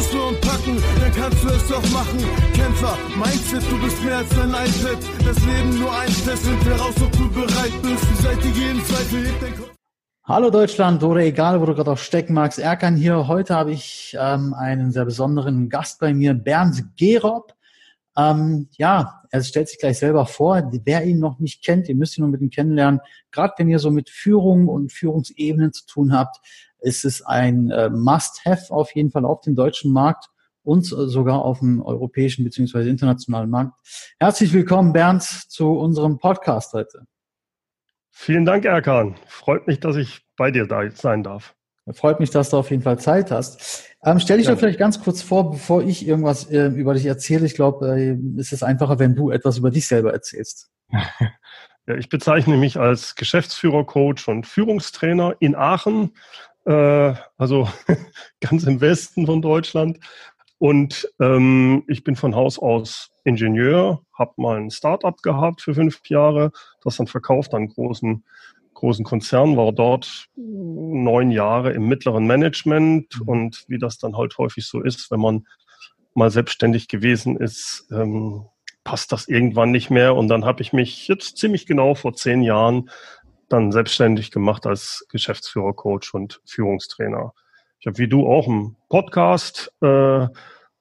du's nur packen, dann kannst du es doch machen. Kämpfer, Mindset, du bist mehr als ein iPad. Das Leben nur ein Test, sind ob du bereit bist. Die Seite jeden Zweifel hebt dein. Hallo Deutschland oder egal, wo du gerade auch stecken magst. Erkan hier. Heute habe ich ähm, einen sehr besonderen Gast bei mir, Bernd Gerob. Ähm, ja, er stellt sich gleich selber vor. Wer ihn noch nicht kennt, ihr müsst ihn nur mit ihm kennenlernen. Gerade wenn ihr so mit Führung und Führungsebenen zu tun habt, ist es ein äh, Must-Have auf jeden Fall auf dem deutschen Markt und sogar auf dem europäischen bzw. internationalen Markt. Herzlich willkommen, Bernd, zu unserem Podcast heute. Vielen Dank, Erkan. Freut mich, dass ich bei dir da sein darf. Freut mich, dass du auf jeden Fall Zeit hast. Ähm, stell dich ja. doch vielleicht ganz kurz vor, bevor ich irgendwas äh, über dich erzähle. Ich glaube, äh, es ist einfacher, wenn du etwas über dich selber erzählst. Ja, ich bezeichne mich als Geschäftsführer, Coach und Führungstrainer in Aachen, äh, also ganz im Westen von Deutschland. Und ähm, ich bin von Haus aus Ingenieur, habe mal ein Startup gehabt für fünf Jahre, das dann verkauft an großen großen Konzern, war dort neun Jahre im mittleren Management mhm. und wie das dann halt häufig so ist, wenn man mal selbstständig gewesen ist, ähm, passt das irgendwann nicht mehr. Und dann habe ich mich jetzt ziemlich genau vor zehn Jahren dann selbstständig gemacht als Geschäftsführer, Coach und Führungstrainer. Ich habe wie du auch einen Podcast, äh,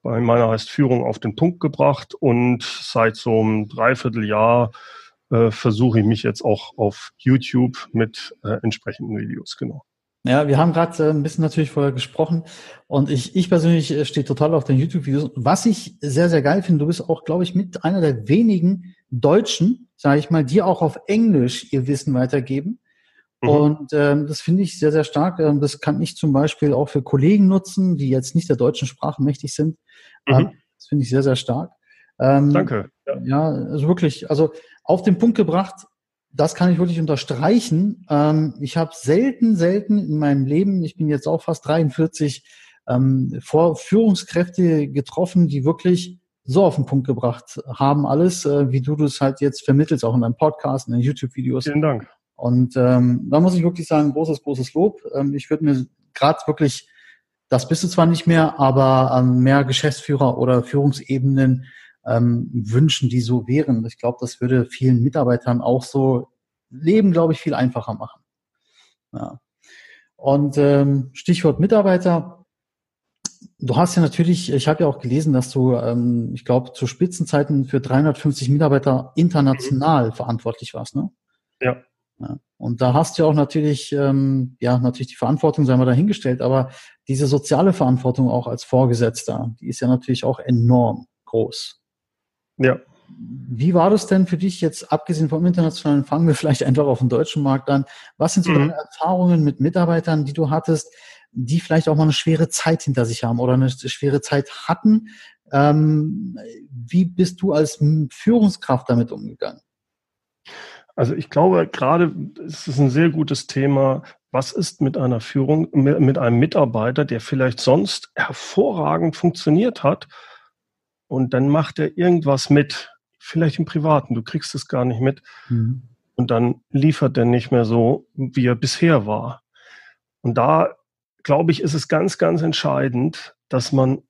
bei meiner heißt Führung auf den Punkt gebracht und seit so einem Dreivierteljahr äh, versuche ich mich jetzt auch auf YouTube mit äh, entsprechenden Videos, genau. Ja, wir haben gerade äh, ein bisschen natürlich vorher gesprochen und ich, ich persönlich äh, stehe total auf den YouTube-Videos. Was ich sehr, sehr geil finde, du bist auch, glaube ich, mit einer der wenigen Deutschen, sage ich mal, die auch auf Englisch ihr Wissen weitergeben. Mhm. Und ähm, das finde ich sehr, sehr stark. Ähm, das kann ich zum Beispiel auch für Kollegen nutzen, die jetzt nicht der deutschen Sprache mächtig sind. Mhm. Ähm, das finde ich sehr, sehr stark. Ähm, Danke. Ja. ja, also wirklich, also auf den Punkt gebracht, das kann ich wirklich unterstreichen. Ähm, ich habe selten, selten in meinem Leben, ich bin jetzt auch fast 43, ähm, vor Führungskräfte getroffen, die wirklich so auf den Punkt gebracht haben, alles, äh, wie du das halt jetzt vermittelst, auch in deinem Podcast, in den YouTube-Videos. Vielen Dank. Und ähm, da muss ich wirklich sagen, großes, großes Lob. Ähm, ich würde mir gerade wirklich, das bist du zwar nicht mehr, aber ähm, mehr Geschäftsführer oder Führungsebenen ähm, wünschen, die so wären. Ich glaube, das würde vielen Mitarbeitern auch so Leben, glaube ich, viel einfacher machen. Ja. Und ähm, Stichwort Mitarbeiter. Du hast ja natürlich, ich habe ja auch gelesen, dass du, ähm, ich glaube, zu Spitzenzeiten für 350 Mitarbeiter international mhm. verantwortlich warst, ne? Ja. ja. Und da hast du ja auch natürlich, ähm, ja, natürlich die Verantwortung, sei mal dahingestellt, aber diese soziale Verantwortung auch als Vorgesetzter, die ist ja natürlich auch enorm groß. Ja. Wie war das denn für dich jetzt, abgesehen vom internationalen, fangen wir vielleicht einfach auf dem deutschen Markt an. Was sind so mhm. deine Erfahrungen mit Mitarbeitern, die du hattest, die vielleicht auch mal eine schwere Zeit hinter sich haben oder eine schwere Zeit hatten? Ähm, wie bist du als Führungskraft damit umgegangen? Also ich glaube, gerade ist es ein sehr gutes Thema. Was ist mit einer Führung, mit einem Mitarbeiter, der vielleicht sonst hervorragend funktioniert hat, und dann macht er irgendwas mit, vielleicht im Privaten, du kriegst es gar nicht mit. Mhm. Und dann liefert er nicht mehr so, wie er bisher war. Und da, glaube ich, ist es ganz, ganz entscheidend, dass man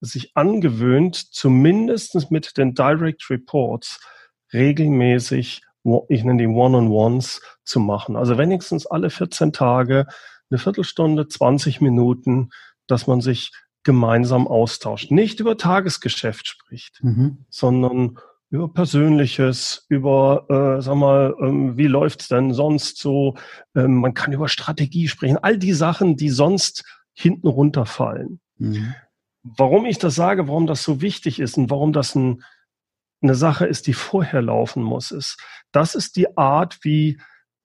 sich angewöhnt, zumindest mit den Direct Reports regelmäßig, ich nenne die One-on-Ones zu machen. Also wenigstens alle 14 Tage, eine Viertelstunde, 20 Minuten, dass man sich gemeinsam austauscht. Nicht über Tagesgeschäft spricht, mhm. sondern über Persönliches, über, äh, sag mal, ähm, wie läuft's denn sonst so? Ähm, man kann über Strategie sprechen. All die Sachen, die sonst hinten runterfallen. Mhm. Warum ich das sage, warum das so wichtig ist und warum das ein, eine Sache ist, die vorher laufen muss, ist, das ist die Art, wie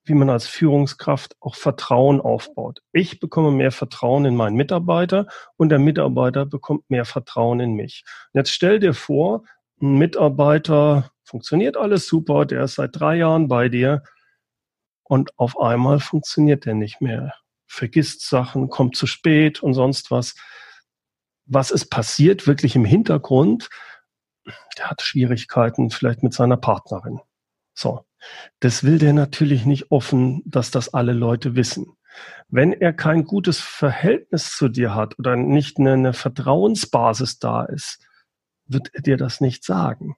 wie man als Führungskraft auch Vertrauen aufbaut. Ich bekomme mehr Vertrauen in meinen Mitarbeiter und der Mitarbeiter bekommt mehr Vertrauen in mich. Und jetzt stell dir vor, Mitarbeiter funktioniert alles super, der ist seit drei Jahren bei dir und auf einmal funktioniert der nicht mehr. Vergisst Sachen, kommt zu spät und sonst was. Was ist passiert wirklich im Hintergrund? Der hat Schwierigkeiten vielleicht mit seiner Partnerin. So. Das will der natürlich nicht offen, dass das alle Leute wissen. Wenn er kein gutes Verhältnis zu dir hat oder nicht eine, eine Vertrauensbasis da ist, wird er dir das nicht sagen.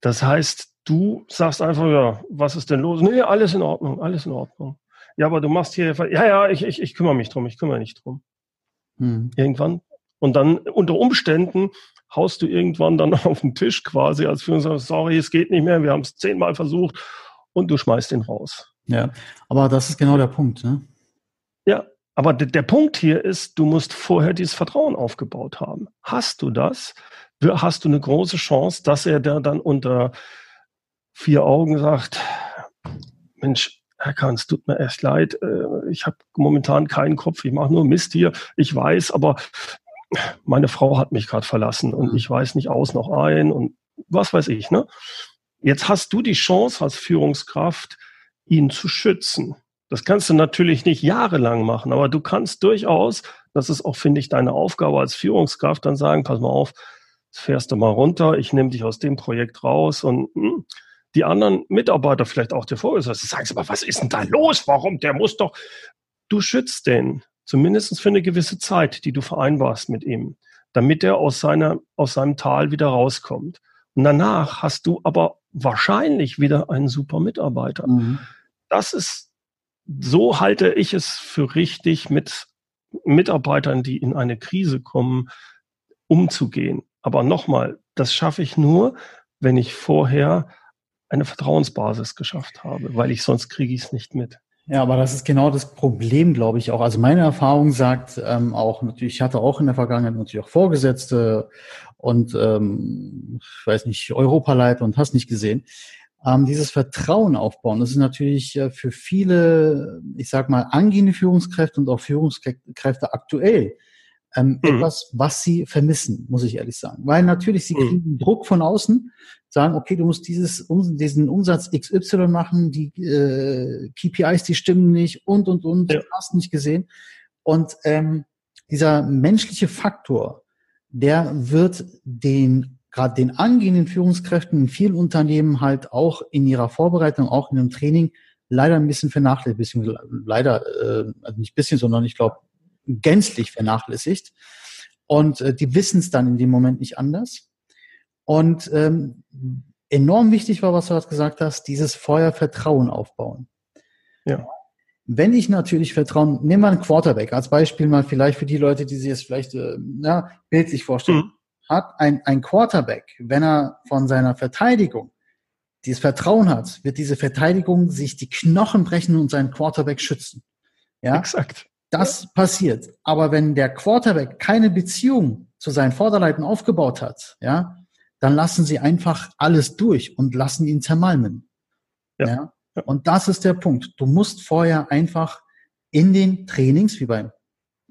Das heißt, du sagst einfach, ja, was ist denn los? Nee, alles in Ordnung, alles in Ordnung. Ja, aber du machst hier, ja, ja, ich, ich, ich kümmere mich drum, ich kümmere nicht drum. Hm. Irgendwann. Und dann unter Umständen haust du irgendwann dann auf den Tisch quasi als Führungskraft, sorry, es geht nicht mehr, wir haben es zehnmal versucht und du schmeißt ihn raus. Ja, aber das ist genau der Punkt. Ne? Aber der Punkt hier ist, du musst vorher dieses Vertrauen aufgebaut haben. Hast du das, hast du eine große Chance, dass er da dann unter vier Augen sagt, Mensch, Herr Kahn, es tut mir echt leid, äh, ich habe momentan keinen Kopf, ich mache nur Mist hier, ich weiß, aber meine Frau hat mich gerade verlassen und mhm. ich weiß nicht aus noch ein und was weiß ich. Ne? Jetzt hast du die Chance als Führungskraft, ihn zu schützen. Das kannst du natürlich nicht jahrelang machen, aber du kannst durchaus, das ist auch, finde ich, deine Aufgabe als Führungskraft, dann sagen, pass mal auf, fährst du mal runter, ich nehme dich aus dem Projekt raus und mh, hm, die anderen Mitarbeiter, vielleicht auch der Vorgesetzte, sagen aber was ist denn da los? Warum? Der muss doch, du schützt den, zumindest für eine gewisse Zeit, die du vereinbarst mit ihm, damit er aus seiner, aus seinem Tal wieder rauskommt. Und danach hast du aber wahrscheinlich wieder einen super Mitarbeiter. Mhm. Das ist, so halte ich es für richtig, mit Mitarbeitern, die in eine Krise kommen, umzugehen. Aber nochmal, das schaffe ich nur, wenn ich vorher eine Vertrauensbasis geschafft habe, weil ich sonst kriege ich es nicht mit. Ja, aber das ist genau das Problem, glaube ich auch. Also meine Erfahrung sagt ähm, auch natürlich, ich hatte auch in der Vergangenheit natürlich auch Vorgesetzte und ähm, ich weiß nicht, Europaleiter und hast nicht gesehen. Ähm, dieses Vertrauen aufbauen, das ist natürlich äh, für viele, ich sag mal, angehende Führungskräfte und auch Führungskräfte aktuell ähm, mhm. etwas, was sie vermissen, muss ich ehrlich sagen. Weil natürlich, sie mhm. kriegen Druck von außen, sagen, okay, du musst dieses, diesen Umsatz XY machen, die äh, KPIs, die stimmen nicht und, und, und, ja. hast nicht gesehen. Und ähm, dieser menschliche Faktor, der wird den gerade den angehenden Führungskräften in vielen Unternehmen halt auch in ihrer Vorbereitung, auch in dem Training leider ein bisschen vernachlässigt, leider äh, also nicht bisschen, sondern ich glaube gänzlich vernachlässigt. Und äh, die wissen es dann in dem Moment nicht anders. Und ähm, enorm wichtig war, was du gerade gesagt hast, dieses Feuer Vertrauen aufbauen. Ja. Wenn ich natürlich Vertrauen, nehmen wir einen Quarterback als Beispiel mal vielleicht für die Leute, die sich jetzt vielleicht äh, ja, bildlich vorstellen. Mhm. Hat ein, ein Quarterback, wenn er von seiner Verteidigung dieses Vertrauen hat, wird diese Verteidigung sich die Knochen brechen und seinen Quarterback schützen. Ja? Exakt. Das passiert. Aber wenn der Quarterback keine Beziehung zu seinen Vorderleiten aufgebaut hat, ja, dann lassen sie einfach alles durch und lassen ihn zermalmen. Ja. ja. Und das ist der Punkt. Du musst vorher einfach in den Trainings, wie beim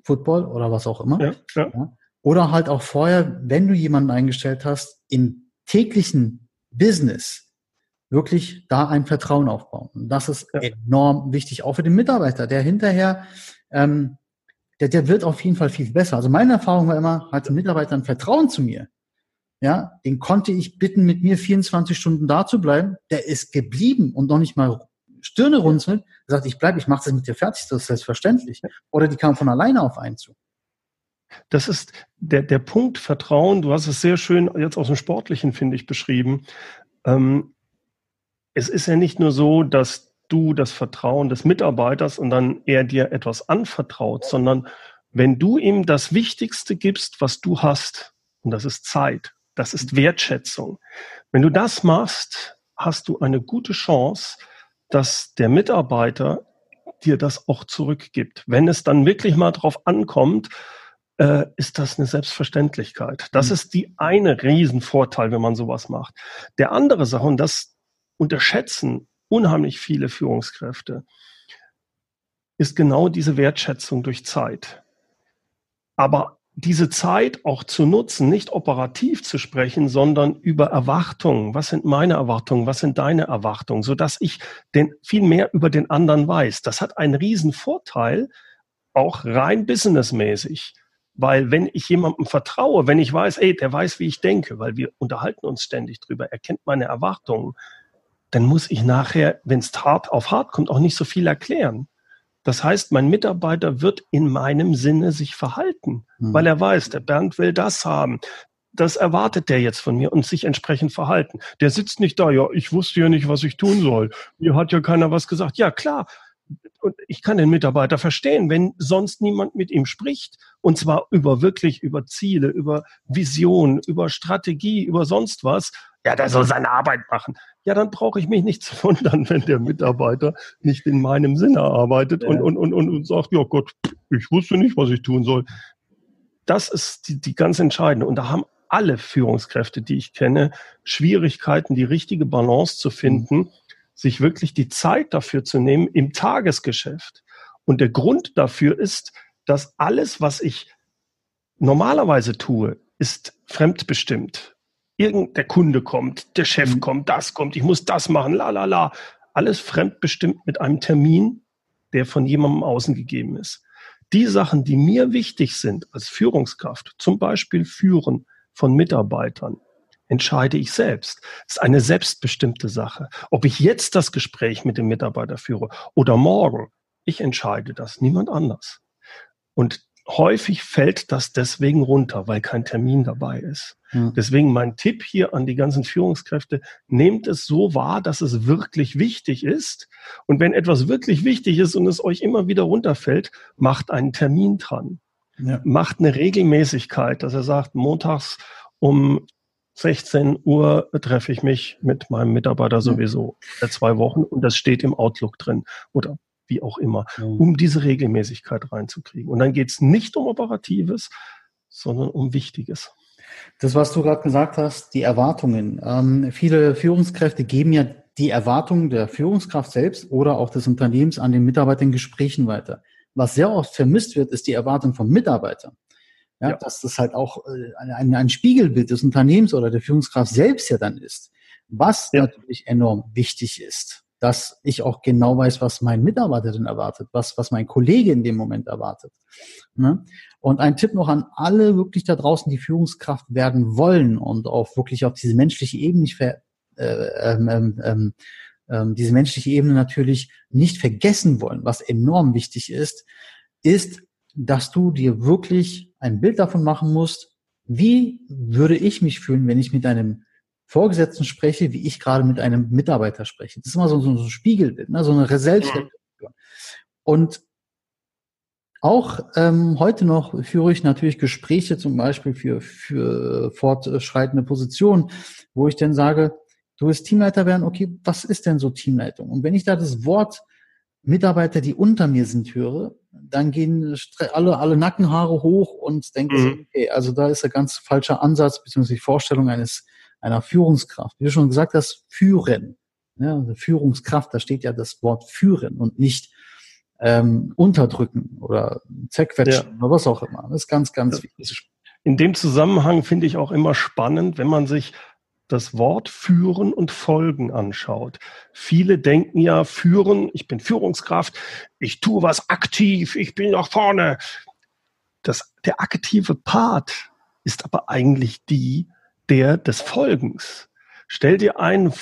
Football oder was auch immer, ja, ja. Ja, oder halt auch vorher, wenn du jemanden eingestellt hast, im täglichen Business wirklich da ein Vertrauen aufbauen. Und das ist enorm wichtig, auch für den Mitarbeiter, der hinterher ähm, der, der wird auf jeden Fall viel besser. Also meine Erfahrung war immer, hatte Mitarbeiter ein Vertrauen zu mir. Ja, den konnte ich bitten, mit mir 24 Stunden da zu bleiben. Der ist geblieben und noch nicht mal Stirne runzeln. Er sagt, ich bleibe, ich mache das mit dir fertig, das ist selbstverständlich. Oder die kam von alleine auf einen zu. Das ist der, der Punkt Vertrauen. Du hast es sehr schön jetzt aus dem Sportlichen, finde ich, beschrieben. Ähm, es ist ja nicht nur so, dass du das Vertrauen des Mitarbeiters und dann er dir etwas anvertraut, sondern wenn du ihm das Wichtigste gibst, was du hast, und das ist Zeit, das ist Wertschätzung. Wenn du das machst, hast du eine gute Chance, dass der Mitarbeiter dir das auch zurückgibt. Wenn es dann wirklich mal drauf ankommt, äh, ist das eine Selbstverständlichkeit. Das mhm. ist die eine Riesenvorteil, wenn man sowas macht. Der andere Sache, und das unterschätzen unheimlich viele Führungskräfte, ist genau diese Wertschätzung durch Zeit. Aber diese Zeit auch zu nutzen, nicht operativ zu sprechen, sondern über Erwartungen. Was sind meine Erwartungen? Was sind deine Erwartungen? Sodass ich den, viel mehr über den anderen weiß. Das hat einen riesen Vorteil, auch rein businessmäßig. Weil wenn ich jemandem vertraue, wenn ich weiß, ey, der weiß, wie ich denke, weil wir unterhalten uns ständig drüber, er kennt meine Erwartungen, dann muss ich nachher, wenn es hart auf hart kommt, auch nicht so viel erklären. Das heißt, mein Mitarbeiter wird in meinem Sinne sich verhalten, mhm. weil er weiß, der Bernd will das haben. Das erwartet der jetzt von mir und sich entsprechend verhalten. Der sitzt nicht da, ja, ich wusste ja nicht, was ich tun soll. Mir hat ja keiner was gesagt. Ja, klar. Und ich kann den Mitarbeiter verstehen, wenn sonst niemand mit ihm spricht. Und zwar über wirklich über Ziele, über Vision, über Strategie, über sonst was. Ja, der soll seine Arbeit machen ja, dann brauche ich mich nicht zu wundern, wenn der Mitarbeiter nicht in meinem Sinne arbeitet ja. und, und, und, und, und sagt, ja Gott, ich wusste nicht, was ich tun soll. Das ist die, die ganz entscheidende. Und da haben alle Führungskräfte, die ich kenne, Schwierigkeiten, die richtige Balance zu finden, mhm. Sich wirklich die Zeit dafür zu nehmen im Tagesgeschäft. Und der Grund dafür ist, dass alles, was ich normalerweise tue, ist fremdbestimmt irgend der Kunde kommt, der Chef mhm. kommt, das kommt, ich muss das machen, la la la. Alles fremdbestimmt mit einem Termin, der von jemandem außen gegeben ist. Die Sachen, die mir wichtig sind als Führungskraft, zum Beispiel Führen von Mitarbeitern, entscheide ich selbst. Das ist eine selbstbestimmte Sache. Ob ich jetzt das Gespräch mit dem Mitarbeiter führe oder morgen, ich entscheide das, niemand anders. Und häufig fällt das deswegen runter, weil kein Termin dabei ist. Ja. Deswegen mein Tipp hier an die ganzen Führungskräfte, nehmt es so wahr, dass es wirklich wichtig ist. Und wenn etwas wirklich wichtig ist und es euch immer wieder runterfällt, macht einen Termin dran. Ja. Macht eine Regelmäßigkeit, dass er sagt, montags um 16 Uhr treffe ich mich mit meinem Mitarbeiter sowieso ja. zwei Wochen und das steht im Outlook drin. Oder wie auch immer, um diese Regelmäßigkeit reinzukriegen. Und dann geht es nicht um Operatives, sondern um Wichtiges. Das, was du gerade gesagt hast, die Erwartungen. Ähm, viele Führungskräfte geben ja die Erwartungen der Führungskraft selbst oder auch des Unternehmens an den Mitarbeitern in Gesprächen weiter. Was sehr oft vermisst wird, ist die Erwartung vom Mitarbeiter. Ja, ja. Dass das halt auch äh, ein, ein Spiegelbild des Unternehmens oder der Führungskraft selbst ja dann ist. Was ja. natürlich enorm wichtig ist dass ich auch genau weiß, was mein Mitarbeiter denn erwartet, was, was mein Kollege in dem Moment erwartet. Ne? Und ein Tipp noch an alle wirklich da draußen, die Führungskraft werden wollen und auch wirklich auf diese menschliche Ebene nicht ver, äh, ähm, ähm, ähm, ähm, diese menschliche Ebene natürlich nicht vergessen wollen, was enorm wichtig ist, ist, dass du dir wirklich ein Bild davon machen musst, wie würde ich mich fühlen, wenn ich mit einem Vorgesetzten spreche, wie ich gerade mit einem Mitarbeiter spreche. Das ist immer so, so, ein Spiegelbild, ne? so eine Selbstreflexion. Und auch ähm, heute noch führe ich natürlich Gespräche zum Beispiel für, für fortschreitende Positionen, wo ich dann sage, du willst Teamleiter werden, okay, was ist denn so Teamleitung? Und wenn ich da das Wort Mitarbeiter, die unter mir sind, höre, dann gehen alle, alle Nackenhaare hoch und denke, mhm. okay, also da ist ein ganz falscher Ansatz, die Vorstellung eines einer Führungskraft. Wie du schon gesagt hast, führen. Ja, also Führungskraft, da steht ja das Wort führen und nicht ähm, unterdrücken oder zerquetschen ja. oder was auch immer. Das ist ganz, ganz wichtig. In dem Zusammenhang finde ich auch immer spannend, wenn man sich das Wort führen und folgen anschaut. Viele denken ja, führen, ich bin Führungskraft, ich tue was aktiv, ich bin nach vorne. Das, der aktive Part ist aber eigentlich die, der des Folgens. Stell dir einen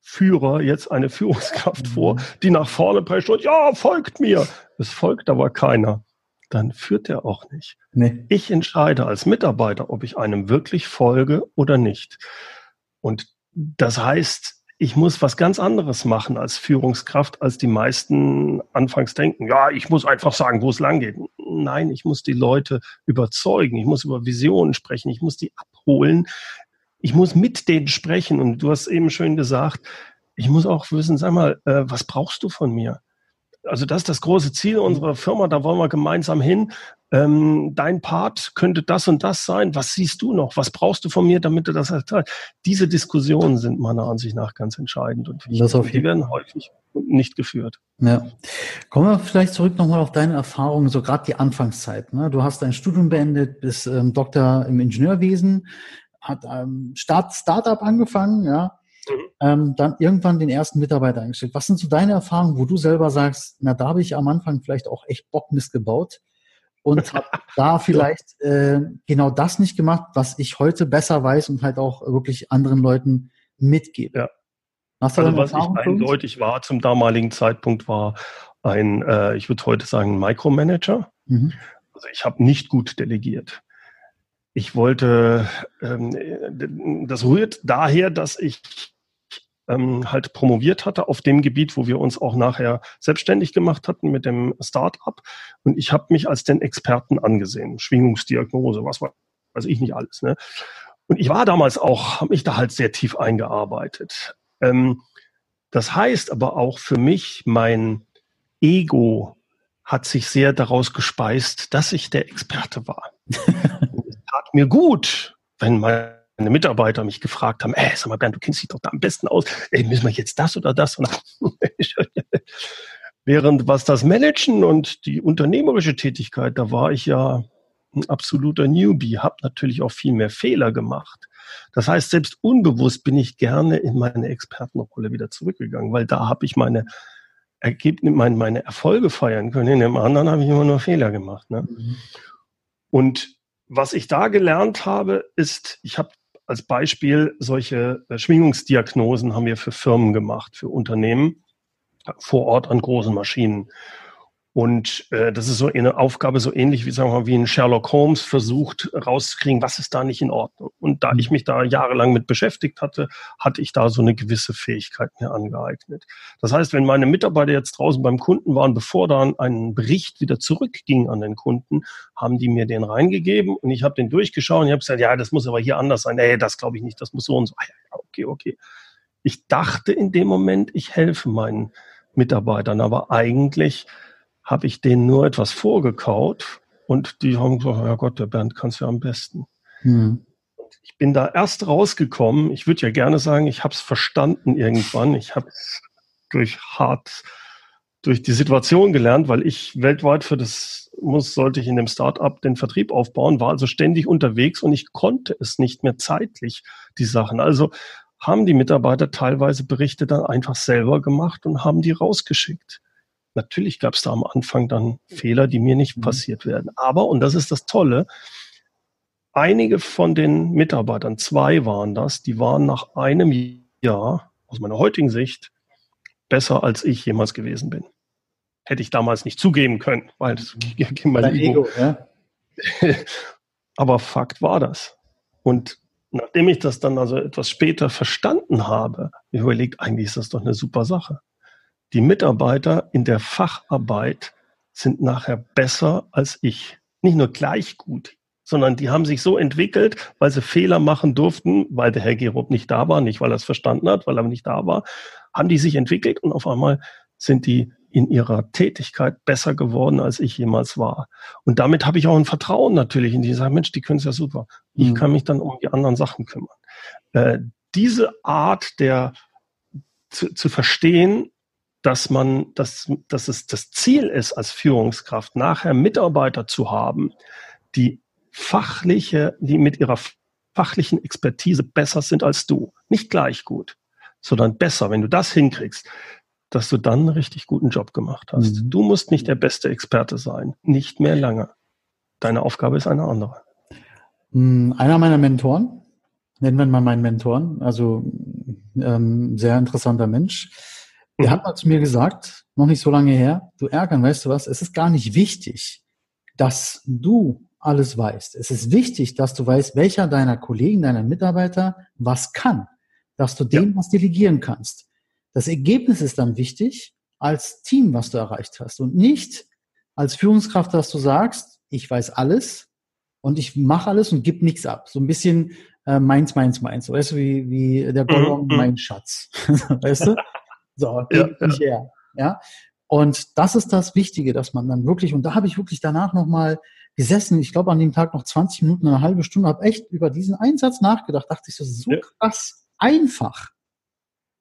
Führer, jetzt eine Führungskraft mhm. vor, die nach vorne prescht und ja, folgt mir. Es folgt aber keiner. Dann führt er auch nicht. Nee. Ich entscheide als Mitarbeiter, ob ich einem wirklich folge oder nicht. Und das heißt, ich muss was ganz anderes machen als Führungskraft, als die meisten anfangs denken. Ja, ich muss einfach sagen, wo es lang geht. Nein, ich muss die Leute überzeugen. Ich muss über Visionen sprechen. Ich muss die abholen. Ich muss mit denen sprechen. Und du hast eben schön gesagt, ich muss auch wissen, sag mal, äh, was brauchst du von mir? Also das ist das große Ziel unserer Firma, da wollen wir gemeinsam hin ähm, dein Part könnte das und das sein. Was siehst du noch? Was brauchst du von mir, damit du das erteilst? Diese Diskussionen sind meiner Ansicht nach ganz entscheidend und das auf die werden häufig nicht geführt. Ja. Kommen wir vielleicht zurück nochmal auf deine Erfahrungen, so gerade die Anfangszeit. Ne? Du hast dein Studium beendet, bist ähm, Doktor im Ingenieurwesen, hat ähm, Start Startup angefangen, ja. Mhm. Ähm, dann irgendwann den ersten Mitarbeiter eingestellt. Was sind so deine Erfahrungen, wo du selber sagst, na, da habe ich am Anfang vielleicht auch echt Bock missgebaut? und habe da vielleicht äh, genau das nicht gemacht, was ich heute besser weiß und halt auch wirklich anderen Leuten mitgebe. Ja. Hast du also was ich eindeutig war zum damaligen Zeitpunkt war, ein, äh, ich würde heute sagen, Micromanager. Mhm. Also ich habe nicht gut delegiert. Ich wollte, ähm, das rührt daher, dass ich ähm, halt promoviert hatte auf dem Gebiet, wo wir uns auch nachher selbstständig gemacht hatten mit dem Start-up. Und ich habe mich als den Experten angesehen. Schwingungsdiagnose, was weiß ich nicht alles. Ne? Und ich war damals auch, habe mich da halt sehr tief eingearbeitet. Ähm, das heißt aber auch für mich, mein Ego hat sich sehr daraus gespeist, dass ich der Experte war. es tat mir gut, wenn meine Mitarbeiter mich gefragt haben, ey, sag mal, Bernd, du kennst dich doch da am besten aus. Ey, müssen wir jetzt das oder das? Während was das Managen und die unternehmerische Tätigkeit, da war ich ja ein absoluter Newbie, habe natürlich auch viel mehr Fehler gemacht. Das heißt, selbst unbewusst bin ich gerne in meine Expertenrolle wieder zurückgegangen, weil da habe ich meine Ergebnisse, meine, meine Erfolge feiern können. In dem anderen habe ich immer nur Fehler gemacht. Ne? Mhm. Und was ich da gelernt habe, ist, ich habe als Beispiel solche äh, Schwingungsdiagnosen haben wir für Firmen gemacht, für Unternehmen vor Ort an großen Maschinen. Und äh, das ist so eine Aufgabe, so ähnlich wie, sagen wir mal, wie ein Sherlock Holmes versucht rauszukriegen, was ist da nicht in Ordnung. Und da ich mhm. mich da jahrelang mit beschäftigt hatte, hatte ich da so eine gewisse Fähigkeit mir angeeignet. Das heißt, wenn meine Mitarbeiter jetzt draußen beim Kunden waren, bevor dann ein Bericht wieder zurückging an den Kunden, haben die mir den reingegeben und ich habe den durchgeschaut und ich habe gesagt, ja, das muss aber hier anders sein. Ey, das glaube ich nicht, das muss so und so. Ah, ja, okay, okay. Ich dachte in dem Moment, ich helfe meinen Mitarbeitern, aber eigentlich habe ich denen nur etwas vorgekaut und die haben gesagt, ja Gott, der Bernd kann es ja am besten. Hm. Ich bin da erst rausgekommen. Ich würde ja gerne sagen, ich habe es verstanden irgendwann. Ich habe es durch hart, durch die Situation gelernt, weil ich weltweit für das muss, sollte ich in dem Startup den Vertrieb aufbauen, war also ständig unterwegs und ich konnte es nicht mehr zeitlich, die Sachen. Also haben die Mitarbeiter teilweise Berichte dann einfach selber gemacht und haben die rausgeschickt. Natürlich gab es da am Anfang dann Fehler, die mir nicht mhm. passiert werden. Aber, und das ist das Tolle, einige von den Mitarbeitern, zwei waren das, die waren nach einem Jahr aus meiner heutigen Sicht besser, als ich jemals gewesen bin. Hätte ich damals nicht zugeben können, weil das ging mein Ego. Ego ja? Aber Fakt war das. Und nachdem ich das dann also etwas später verstanden habe, überlegt, eigentlich ist das doch eine super Sache die Mitarbeiter in der Facharbeit sind nachher besser als ich. Nicht nur gleich gut, sondern die haben sich so entwickelt, weil sie Fehler machen durften, weil der Herr Gerob nicht da war, nicht weil er es verstanden hat, weil er nicht da war, haben die sich entwickelt und auf einmal sind die in ihrer Tätigkeit besser geworden, als ich jemals war. Und damit habe ich auch ein Vertrauen natürlich in die sagen, Mensch, die können es ja super. Ich mhm. kann mich dann um die anderen Sachen kümmern. Äh, diese Art der zu, zu verstehen, dass man, dass, dass es das Ziel ist, als Führungskraft nachher Mitarbeiter zu haben, die fachliche, die mit ihrer fachlichen Expertise besser sind als du. Nicht gleich gut, sondern besser. Wenn du das hinkriegst, dass du dann einen richtig guten Job gemacht hast. Mhm. Du musst nicht der beste Experte sein. Nicht mehr lange. Deine Aufgabe ist eine andere. Hm, einer meiner Mentoren, nennen wir mal meinen Mentoren, also ähm, sehr interessanter Mensch, der mhm. hat mal zu mir gesagt, noch nicht so lange her, du ärgern, weißt du was, es ist gar nicht wichtig, dass du alles weißt. Es ist wichtig, dass du weißt, welcher deiner Kollegen, deiner Mitarbeiter was kann, dass du dem ja. was delegieren kannst. Das Ergebnis ist dann wichtig als Team, was du erreicht hast und nicht als Führungskraft, dass du sagst, ich weiß alles und ich mache alles und gib nichts ab. So ein bisschen äh, meins, meins, meins. Weißt du, wie, wie der Gollum, mhm. mein Schatz. weißt du? So, ja, nicht her. Ja. Und das ist das Wichtige, dass man dann wirklich, und da habe ich wirklich danach nochmal gesessen, ich glaube an dem Tag noch 20 Minuten, eine halbe Stunde, habe echt über diesen Einsatz nachgedacht, dachte ich, das ist so ja. krass einfach,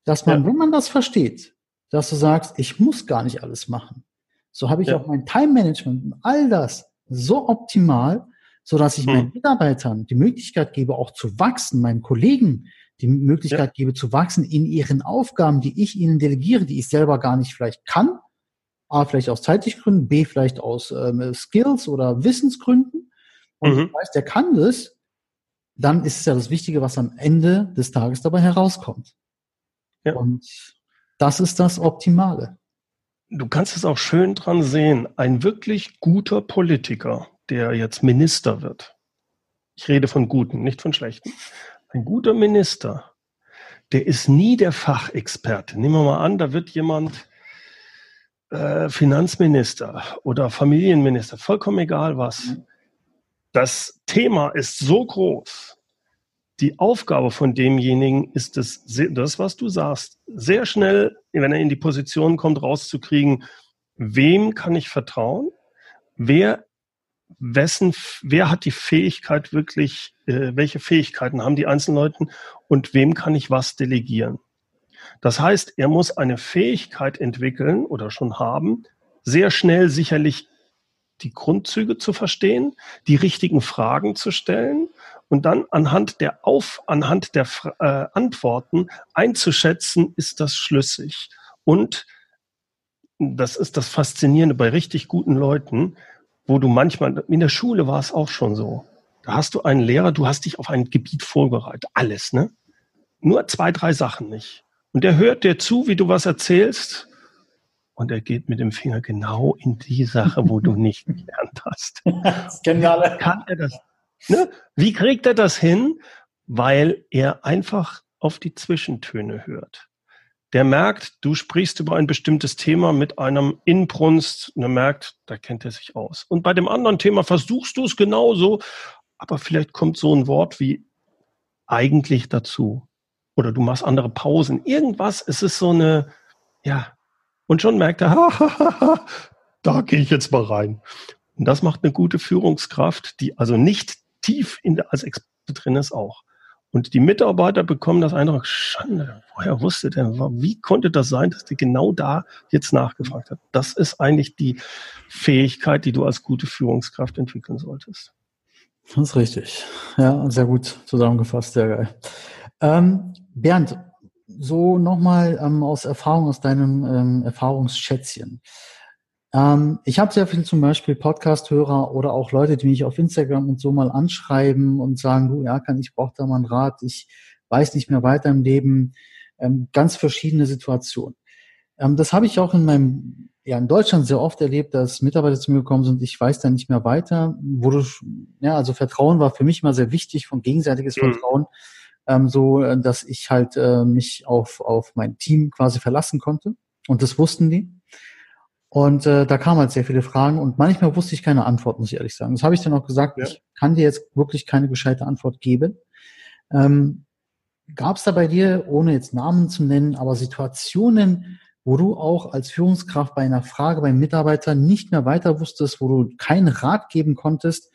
dass man, ja. wenn man das versteht, dass du sagst, ich muss gar nicht alles machen. So habe ich ja. auch mein Time Management und all das so optimal, so dass ich hm. meinen Mitarbeitern die Möglichkeit gebe, auch zu wachsen, meinen Kollegen die Möglichkeit ja. gebe zu wachsen in ihren Aufgaben, die ich ihnen delegiere, die ich selber gar nicht vielleicht kann. A, vielleicht aus zeitlichen Gründen, B, vielleicht aus ähm, Skills oder Wissensgründen. Und mhm. ich weiß, der kann das. Dann ist es ja das Wichtige, was am Ende des Tages dabei herauskommt. Ja. Und das ist das Optimale. du kannst es auch schön dran sehen. Ein wirklich guter Politiker, der jetzt Minister wird. Ich rede von guten, nicht von schlechten. Ein guter Minister, der ist nie der Fachexperte. Nehmen wir mal an, da wird jemand äh, Finanzminister oder Familienminister, vollkommen egal was. Mhm. Das Thema ist so groß. Die Aufgabe von demjenigen ist es, das, was du sagst, sehr schnell, wenn er in die Position kommt, rauszukriegen, wem kann ich vertrauen? Wer, wessen, wer hat die Fähigkeit wirklich, äh, welche Fähigkeiten haben die einzelnen Leute und wem kann ich was delegieren? Das heißt, er muss eine Fähigkeit entwickeln oder schon haben, sehr schnell sicherlich die Grundzüge zu verstehen, die richtigen Fragen zu stellen und dann anhand der Auf, anhand der äh, Antworten einzuschätzen, ist das schlüssig. Und das ist das Faszinierende bei richtig guten Leuten, wo du manchmal, in der Schule war es auch schon so. Da hast du einen Lehrer, du hast dich auf ein Gebiet vorbereitet. Alles, ne? Nur zwei, drei Sachen nicht. Und er hört dir zu, wie du was erzählst. Und er geht mit dem Finger genau in die Sache, wo du nicht gelernt hast. Alle. Kann er das? Ne? Wie kriegt er das hin? Weil er einfach auf die Zwischentöne hört. Der merkt, du sprichst über ein bestimmtes Thema mit einem Inbrunst und er merkt, da kennt er sich aus. Und bei dem anderen Thema versuchst du es genauso, aber vielleicht kommt so ein Wort wie eigentlich dazu oder du machst andere Pausen. Irgendwas, es ist so eine, ja, und schon merkt er, ha, ha, ha, da gehe ich jetzt mal rein. Und das macht eine gute Führungskraft, die also nicht tief in der, als Experte drin ist auch. Und die Mitarbeiter bekommen das Eindruck, Schande, woher wusste der, wie konnte das sein, dass der genau da jetzt nachgefragt hat? Das ist eigentlich die Fähigkeit, die du als gute Führungskraft entwickeln solltest. Das ist richtig. Ja, sehr gut zusammengefasst, sehr geil. Ähm, Bernd, so nochmal ähm, aus Erfahrung, aus deinem ähm, Erfahrungsschätzchen. Ähm, ich habe sehr viel zum Beispiel Podcast-Hörer oder auch Leute, die mich auf Instagram und so mal anschreiben und sagen, du, ja, kann ich brauche da mal einen Rat, ich weiß nicht mehr weiter im Leben. Ähm, ganz verschiedene Situationen. Ähm, das habe ich auch in meinem, ja, in Deutschland sehr oft erlebt, dass Mitarbeiter zu mir gekommen sind, ich weiß da nicht mehr weiter. Wurde, ja, also Vertrauen war für mich immer sehr wichtig, von gegenseitiges mhm. Vertrauen ähm, so, äh, dass ich halt äh, mich auf, auf mein Team quasi verlassen konnte. Und das wussten die. Und äh, da kamen halt sehr viele Fragen und manchmal wusste ich keine Antwort, muss ich ehrlich sagen. Das habe ich dann auch gesagt, ja. ich kann dir jetzt wirklich keine gescheite Antwort geben. Ähm, Gab es da bei dir, ohne jetzt Namen zu nennen, aber Situationen, wo du auch als Führungskraft bei einer Frage beim Mitarbeiter nicht mehr weiter wusstest, wo du keinen Rat geben konntest?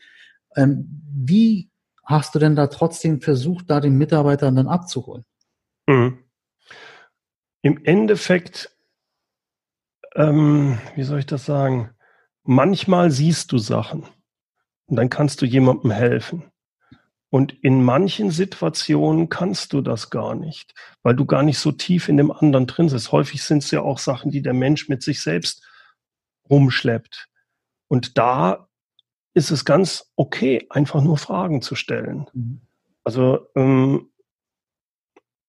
Ähm, wie hast du denn da trotzdem versucht, da den Mitarbeitern dann abzuholen? Mhm. Im Endeffekt, ähm, wie soll ich das sagen? Manchmal siehst du Sachen und dann kannst du jemandem helfen. Und in manchen Situationen kannst du das gar nicht, weil du gar nicht so tief in dem anderen drin bist. Häufig sind es ja auch Sachen, die der Mensch mit sich selbst rumschleppt. Und da ist es ganz okay, einfach nur Fragen zu stellen. Mhm. Also ähm,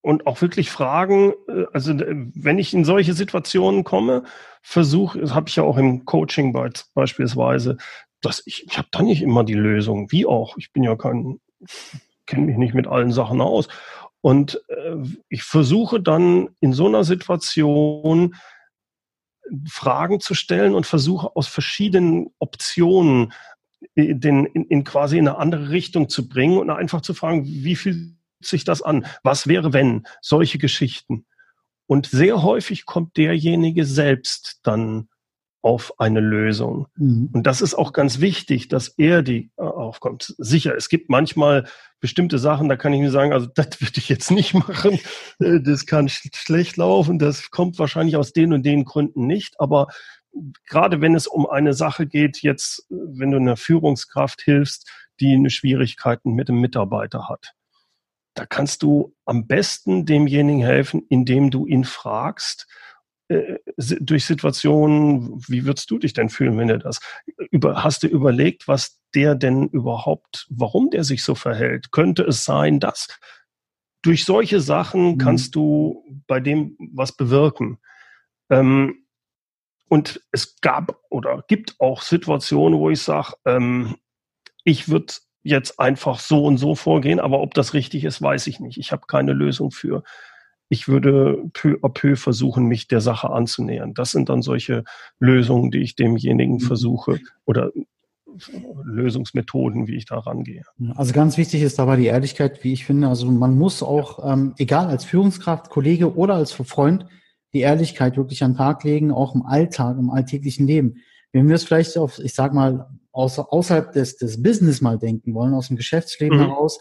und auch wirklich Fragen, äh, also wenn ich in solche Situationen komme, versuche, das habe ich ja auch im Coaching beispielsweise, dass ich, ich habe da nicht immer die Lösung, wie auch. Ich bin ja kein, kenne mich nicht mit allen Sachen aus. Und äh, ich versuche dann in so einer Situation Fragen zu stellen und versuche aus verschiedenen Optionen den, in, in quasi in eine andere Richtung zu bringen und einfach zu fragen, wie fühlt sich das an? Was wäre, wenn? Solche Geschichten. Und sehr häufig kommt derjenige selbst dann auf eine Lösung. Mhm. Und das ist auch ganz wichtig, dass er die äh, aufkommt. Sicher, es gibt manchmal bestimmte Sachen, da kann ich mir sagen, also das würde ich jetzt nicht machen, äh, das kann sch schlecht laufen, das kommt wahrscheinlich aus den und den Gründen nicht, aber gerade wenn es um eine Sache geht, jetzt, wenn du einer Führungskraft hilfst, die eine Schwierigkeiten mit dem Mitarbeiter hat, da kannst du am besten demjenigen helfen, indem du ihn fragst, äh, durch Situationen, wie würdest du dich denn fühlen, wenn er das über, hast du überlegt, was der denn überhaupt, warum der sich so verhält? Könnte es sein, dass durch solche Sachen mhm. kannst du bei dem was bewirken? Ähm, und es gab oder gibt auch Situationen, wo ich sage, ähm, ich würde jetzt einfach so und so vorgehen, aber ob das richtig ist, weiß ich nicht. Ich habe keine Lösung für. Ich würde peu à peu versuchen, mich der Sache anzunähern. Das sind dann solche Lösungen, die ich demjenigen mhm. versuche oder Lösungsmethoden, wie ich da rangehe. Also ganz wichtig ist dabei die Ehrlichkeit, wie ich finde. Also man muss auch, ähm, egal als Führungskraft, Kollege oder als Freund, die Ehrlichkeit wirklich an den Tag legen, auch im Alltag, im alltäglichen Leben. Wenn wir es vielleicht auf, ich sag mal, außer, außerhalb des, des Business mal denken wollen, aus dem Geschäftsleben mhm. heraus,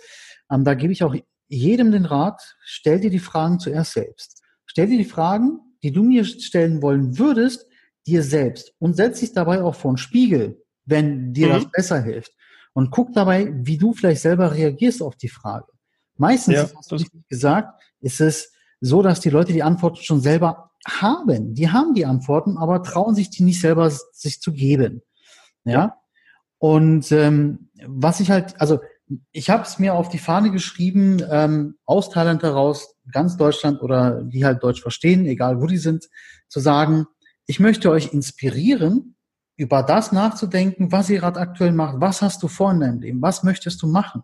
ähm, da gebe ich auch jedem den Rat, stell dir die Fragen zuerst selbst. Stell dir die Fragen, die du mir stellen wollen würdest, dir selbst und setz dich dabei auch vor einen Spiegel, wenn dir mhm. das besser hilft. Und guck dabei, wie du vielleicht selber reagierst auf die Frage. Meistens, ja, hast du gesagt, ist es so, dass die Leute die Antworten schon selber haben. Die haben die Antworten, aber trauen sich die nicht selber sich zu geben. Ja. ja. Und ähm, was ich halt, also ich habe es mir auf die Fahne geschrieben, ähm, aus Thailand heraus, ganz Deutschland oder die halt Deutsch verstehen, egal wo die sind, zu sagen, ich möchte euch inspirieren, über das nachzudenken, was ihr gerade aktuell macht. Was hast du vor in deinem Leben? Was möchtest du machen?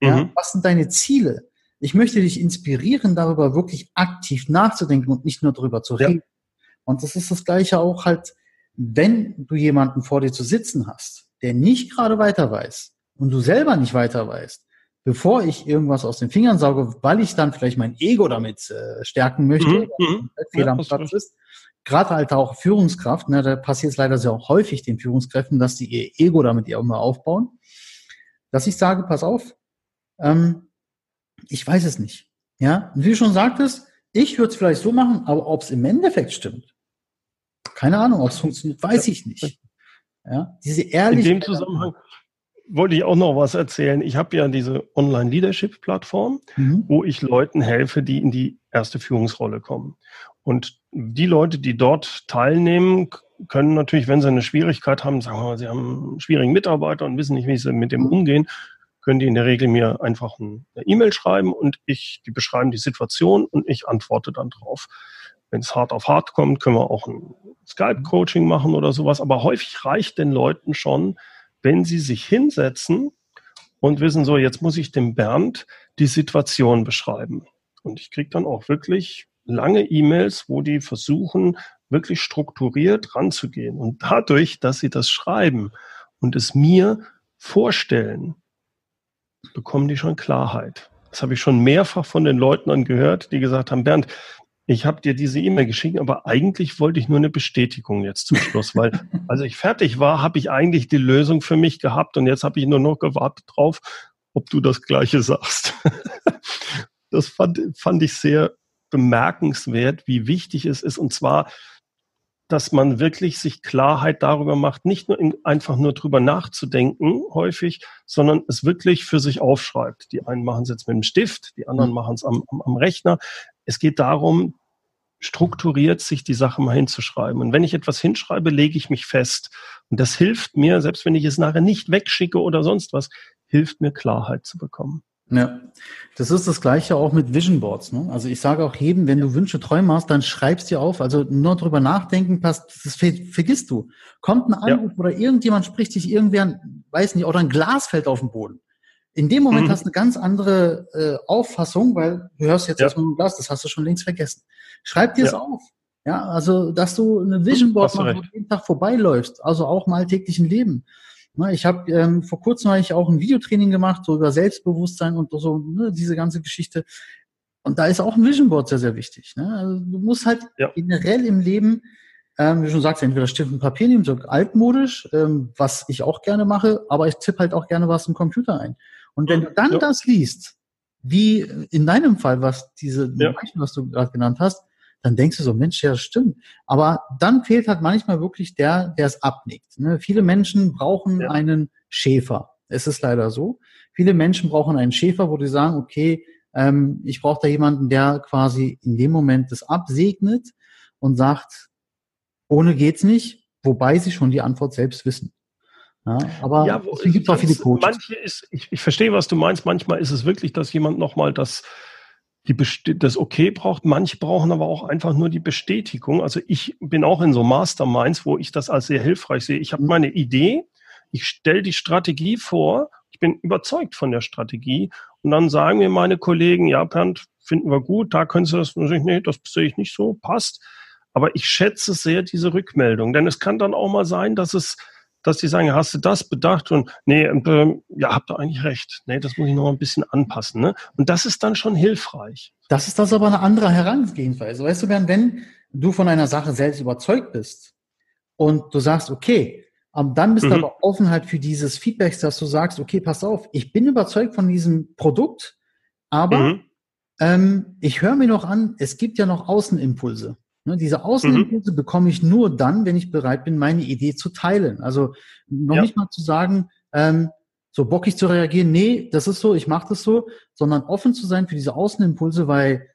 Ja, mhm. Was sind deine Ziele? Ich möchte dich inspirieren, darüber wirklich aktiv nachzudenken und nicht nur darüber zu reden. Ja. Und das ist das Gleiche auch halt, wenn du jemanden vor dir zu sitzen hast, der nicht gerade weiter weiß und du selber nicht weiter weißt, bevor ich irgendwas aus den Fingern sauge, weil ich dann vielleicht mein Ego damit äh, stärken möchte, mhm. mhm. Fehler ja, am Platz ist, gerade halt auch Führungskraft, ne, da passiert es leider sehr häufig den Führungskräften, dass die ihr Ego damit immer aufbauen, dass ich sage, pass auf, ähm, ich weiß es nicht. Ja, und wie du schon sagtest, ich würde es vielleicht so machen, aber ob es im Endeffekt stimmt, keine Ahnung, ob es funktioniert, weiß ich nicht. Ja, diese Ehrlichkeit. In dem Zusammenhang wollte ich auch noch was erzählen. Ich habe ja diese Online-Leadership-Plattform, mhm. wo ich Leuten helfe, die in die erste Führungsrolle kommen. Und die Leute, die dort teilnehmen, können natürlich, wenn sie eine Schwierigkeit haben, sagen wir mal, sie haben einen schwierigen Mitarbeiter und wissen nicht, wie sie mit dem umgehen, können die in der Regel mir einfach eine E-Mail schreiben und ich, die beschreiben die Situation und ich antworte dann drauf. Wenn es hart auf hart kommt, können wir auch ein Skype-Coaching machen oder sowas. Aber häufig reicht den Leuten schon, wenn sie sich hinsetzen und wissen so, jetzt muss ich dem Bernd die Situation beschreiben. Und ich kriege dann auch wirklich lange E-Mails, wo die versuchen, wirklich strukturiert ranzugehen. Und dadurch, dass sie das schreiben und es mir vorstellen, bekommen die schon Klarheit. Das habe ich schon mehrfach von den Leuten angehört, die gesagt haben, Bernd, ich habe dir diese E-Mail geschickt, aber eigentlich wollte ich nur eine Bestätigung jetzt zum Schluss, weil als ich fertig war, habe ich eigentlich die Lösung für mich gehabt und jetzt habe ich nur noch gewartet drauf, ob du das Gleiche sagst. das fand, fand ich sehr bemerkenswert, wie wichtig es ist. Und zwar, dass man wirklich sich Klarheit darüber macht, nicht nur in, einfach nur drüber nachzudenken häufig, sondern es wirklich für sich aufschreibt. Die einen machen es jetzt mit dem Stift, die anderen mhm. machen es am, am, am Rechner. Es geht darum, strukturiert sich die Sache mal hinzuschreiben. Und wenn ich etwas hinschreibe, lege ich mich fest. Und das hilft mir, selbst wenn ich es nachher nicht wegschicke oder sonst was, hilft mir Klarheit zu bekommen. Ja, das ist das Gleiche auch mit Vision Boards. Ne? Also ich sage auch jedem, wenn du Wünsche, Träume hast, dann schreibst dir auf. Also nur drüber nachdenken, passt, das vergisst du. Kommt ein Anruf ja. oder irgendjemand spricht dich irgendwer, weiß nicht, oder ein Glas fällt auf den Boden. In dem Moment mhm. hast du eine ganz andere äh, Auffassung, weil du hörst jetzt ja. erstmal ein Glas, das hast du schon längst vergessen. Schreib dir es ja. auf. Ja, also dass du eine Vision Board machst, wo du jeden Tag vorbeiläufst, also auch im alltäglichen Leben. Ne, ich habe ähm, vor kurzem habe ich auch ein Videotraining gemacht, so über Selbstbewusstsein und so, ne, diese ganze Geschichte. Und da ist auch ein Vision Board sehr, sehr wichtig. Ne? Also du musst halt ja. generell im Leben, ähm, wie schon sagst, entweder Stift und Papier nehmen, so altmodisch, ähm, was ich auch gerne mache, aber ich tippe halt auch gerne was im Computer ein. Und wenn du dann ja. das liest, wie in deinem Fall, was diese ja. Beispiel, was du gerade genannt hast, dann denkst du so, Mensch, ja, stimmt. Aber dann fehlt halt manchmal wirklich der, der es abnickt. Ne? Viele Menschen brauchen ja. einen Schäfer. Es ist leider so. Viele Menschen brauchen einen Schäfer, wo die sagen, okay, ähm, ich brauche da jemanden, der quasi in dem Moment das absegnet und sagt, ohne geht's nicht, wobei sie schon die Antwort selbst wissen. Ja, aber ja, es gibt auch viele Coaches. Manche ist, ich, ich verstehe, was du meinst. Manchmal ist es wirklich, dass jemand nochmal das die das Okay braucht. Manche brauchen aber auch einfach nur die Bestätigung. Also ich bin auch in so Masterminds, wo ich das als sehr hilfreich sehe. Ich habe mhm. meine Idee, ich stelle die Strategie vor, ich bin überzeugt von der Strategie und dann sagen mir meine Kollegen, ja, Bernd, finden wir gut, da können Sie das, nee, das sehe ich nicht so, passt. Aber ich schätze sehr diese Rückmeldung, denn es kann dann auch mal sein, dass es dass die sagen, hast du das bedacht? Und nee, äh, ja, habt ihr eigentlich recht. Nee, das muss ich noch ein bisschen anpassen. Ne? Und das ist dann schon hilfreich. Das ist das aber eine andere Herangehensweise. Weißt du, Bernd, wenn du von einer Sache selbst überzeugt bist und du sagst, okay, dann bist mhm. du aber offen halt für dieses Feedback, dass du sagst, okay, pass auf, ich bin überzeugt von diesem Produkt, aber mhm. ähm, ich höre mir noch an, es gibt ja noch Außenimpulse. Ne, diese Außenimpulse mhm. bekomme ich nur dann, wenn ich bereit bin, meine Idee zu teilen. Also noch ja. nicht mal zu sagen, ähm, so bockig zu reagieren, nee, das ist so, ich mache das so, sondern offen zu sein für diese Außenimpulse, weil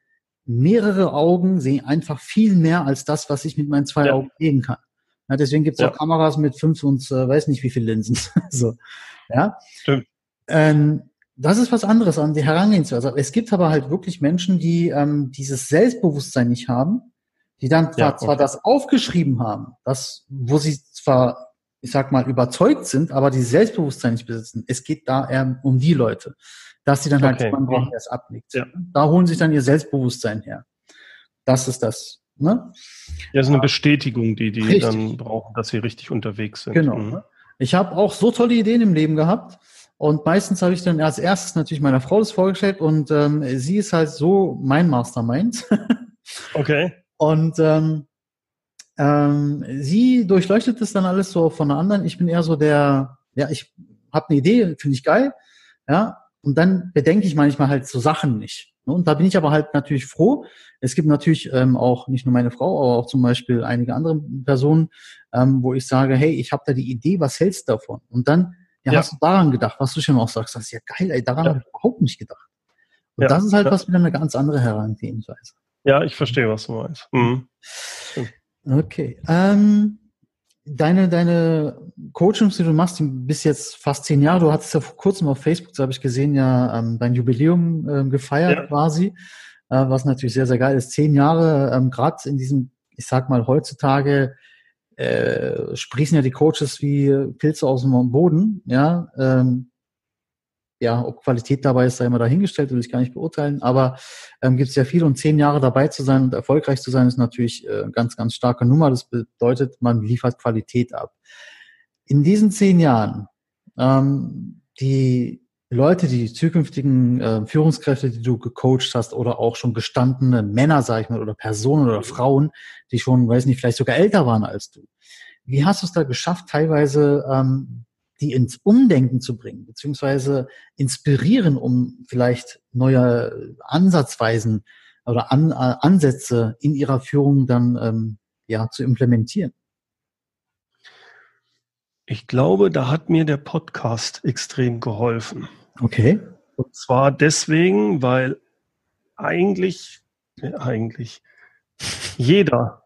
mehrere Augen sehen einfach viel mehr als das, was ich mit meinen zwei ja. Augen sehen kann. Ja, deswegen gibt es ja. auch Kameras mit fünf und äh, weiß nicht wie viel Linsen. so, ja. Stimmt. Ähm, das ist was anderes an die Herangehensweise. Es gibt aber halt wirklich Menschen, die ähm, dieses Selbstbewusstsein nicht haben die dann zwar, ja, okay. zwar das aufgeschrieben haben, das, wo sie zwar, ich sag mal, überzeugt sind, aber die Selbstbewusstsein nicht besitzen. Es geht da eher um die Leute, dass sie dann halt okay. man braucht erst ablegt. Ja. Da holen sich dann ihr Selbstbewusstsein her. Das ist das. Ne? Ja, ist eine Bestätigung, die die richtig. dann brauchen, dass sie richtig unterwegs sind. Genau. Mhm. Ich habe auch so tolle Ideen im Leben gehabt. Und meistens habe ich dann als erstes natürlich meiner Frau das vorgestellt und ähm, sie ist halt so mein Mastermind. okay. Und ähm, ähm, sie durchleuchtet das dann alles so von der anderen. Ich bin eher so der, ja, ich habe eine Idee, finde ich geil, ja, und dann bedenke ich manchmal halt so Sachen nicht. Ne? Und da bin ich aber halt natürlich froh. Es gibt natürlich ähm, auch nicht nur meine Frau, aber auch zum Beispiel einige andere Personen, ähm, wo ich sage, hey, ich habe da die Idee, was hältst du davon? Und dann, ja, ja. hast du daran gedacht, was du schon auch sagst, das ist ja geil, ey, daran ja. habe ich überhaupt nicht gedacht. Und ja, das ist halt was wieder eine ganz andere Herangehensweise. Ja, ich verstehe, was du meinst. Mhm. Okay. Ähm, deine, deine Coachings, die du machst, bis jetzt fast zehn Jahre. Du hattest ja vor kurzem auf Facebook, so habe ich gesehen, ja ähm, dein Jubiläum ähm, gefeiert ja. quasi, äh, was natürlich sehr, sehr geil ist. Zehn Jahre, ähm, gerade in diesem, ich sag mal, heutzutage äh, sprießen ja die Coaches wie Pilze aus dem Boden, ja. Ähm, ja, ob Qualität dabei ist, sei immer dahingestellt, will ich gar nicht beurteilen, aber ähm, gibt es ja viel und zehn Jahre dabei zu sein und erfolgreich zu sein, ist natürlich äh, ganz, ganz starke Nummer. Das bedeutet, man liefert Qualität ab. In diesen zehn Jahren, ähm, die Leute, die zukünftigen äh, Führungskräfte, die du gecoacht hast oder auch schon gestandene Männer, sag ich mal, oder Personen oder Frauen, die schon, weiß nicht, vielleicht sogar älter waren als du. Wie hast du es da geschafft, teilweise ähm, die ins Umdenken zu bringen, beziehungsweise inspirieren, um vielleicht neue Ansatzweisen oder An, äh, Ansätze in ihrer Führung dann ähm, ja zu implementieren? Ich glaube, da hat mir der Podcast extrem geholfen. Okay. Und zwar deswegen, weil eigentlich, eigentlich jeder,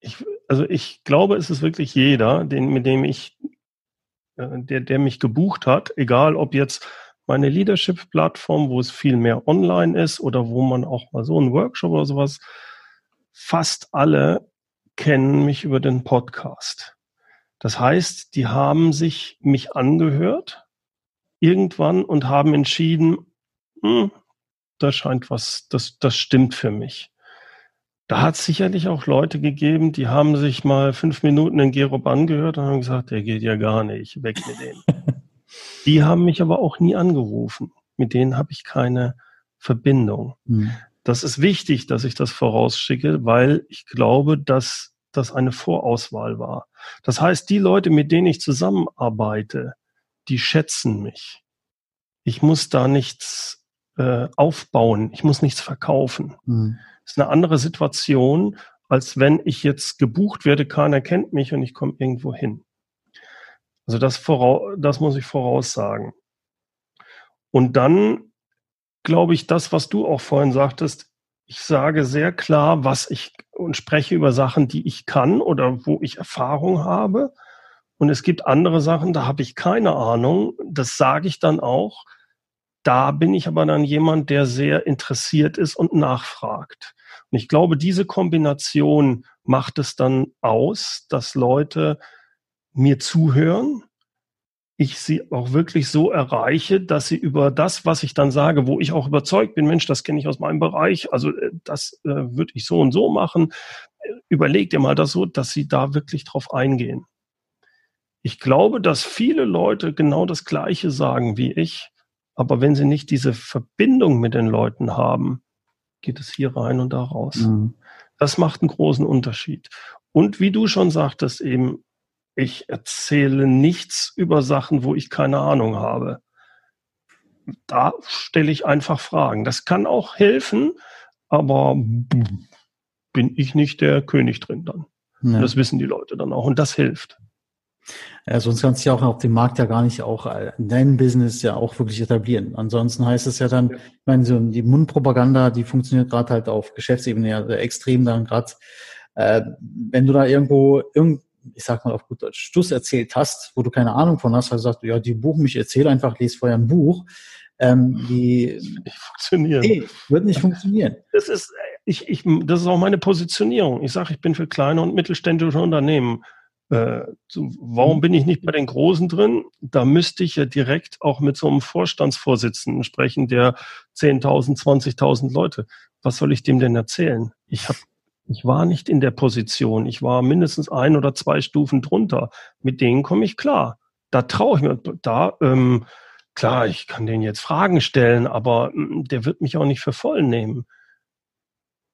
ich, also ich glaube, es ist wirklich jeder, den, mit dem ich der, der mich gebucht hat, egal ob jetzt meine Leadership-Plattform, wo es viel mehr online ist oder wo man auch mal so einen Workshop oder sowas, fast alle kennen mich über den Podcast. Das heißt, die haben sich mich angehört irgendwann und haben entschieden, hm, da scheint was, das, das stimmt für mich. Da hat es sicherlich auch Leute gegeben, die haben sich mal fünf Minuten in Gerob angehört und haben gesagt, der geht ja gar nicht, weg mit dem. die haben mich aber auch nie angerufen. Mit denen habe ich keine Verbindung. Mhm. Das ist wichtig, dass ich das vorausschicke, weil ich glaube, dass das eine Vorauswahl war. Das heißt, die Leute, mit denen ich zusammenarbeite, die schätzen mich. Ich muss da nichts äh, aufbauen, ich muss nichts verkaufen. Mhm ist eine andere Situation, als wenn ich jetzt gebucht werde, keiner kennt mich und ich komme irgendwo hin. Also das, voraus, das muss ich voraussagen. Und dann glaube ich, das, was du auch vorhin sagtest, ich sage sehr klar, was ich und spreche über Sachen, die ich kann oder wo ich Erfahrung habe. Und es gibt andere Sachen, da habe ich keine Ahnung. Das sage ich dann auch. Da bin ich aber dann jemand, der sehr interessiert ist und nachfragt. Und ich glaube, diese Kombination macht es dann aus, dass Leute mir zuhören, ich sie auch wirklich so erreiche, dass sie über das, was ich dann sage, wo ich auch überzeugt bin, Mensch, das kenne ich aus meinem Bereich, also äh, das äh, würde ich so und so machen, überleg dir mal das so, dass sie da wirklich drauf eingehen. Ich glaube, dass viele Leute genau das Gleiche sagen wie ich, aber wenn sie nicht diese Verbindung mit den Leuten haben, geht es hier rein und da raus. Mhm. Das macht einen großen Unterschied. Und wie du schon sagtest, eben, ich erzähle nichts über Sachen, wo ich keine Ahnung habe. Da stelle ich einfach Fragen. Das kann auch helfen, aber bin ich nicht der König drin dann. Ja. Das wissen die Leute dann auch und das hilft. Ja, sonst kannst du ja auch auf dem Markt ja gar nicht auch äh, dein Business ja auch wirklich etablieren. Ansonsten heißt es ja dann, ich meine, so die Mundpropaganda, die funktioniert gerade halt auf Geschäftsebene ja extrem dann gerade. Äh, wenn du da irgendwo irgend ich sag mal auf gut Deutsch, Stuss erzählt hast, wo du keine Ahnung von hast, also sagst du, ja, die buchen mich, erzähl einfach, lese vorher ein Buch. Ähm, die nicht funktionieren. Nee, wird nicht funktionieren. Das ist, ich, ich, das ist auch meine Positionierung. Ich sage, ich bin für kleine und mittelständische Unternehmen. Äh, warum bin ich nicht bei den Großen drin? Da müsste ich ja direkt auch mit so einem Vorstandsvorsitzenden sprechen, der 10.000, 20.000 Leute. Was soll ich dem denn erzählen? Ich habe ich war nicht in der Position. Ich war mindestens ein oder zwei Stufen drunter. Mit denen komme ich klar. Da traue ich mir. Da, ähm, klar, ich kann denen jetzt Fragen stellen, aber mm, der wird mich auch nicht für voll nehmen.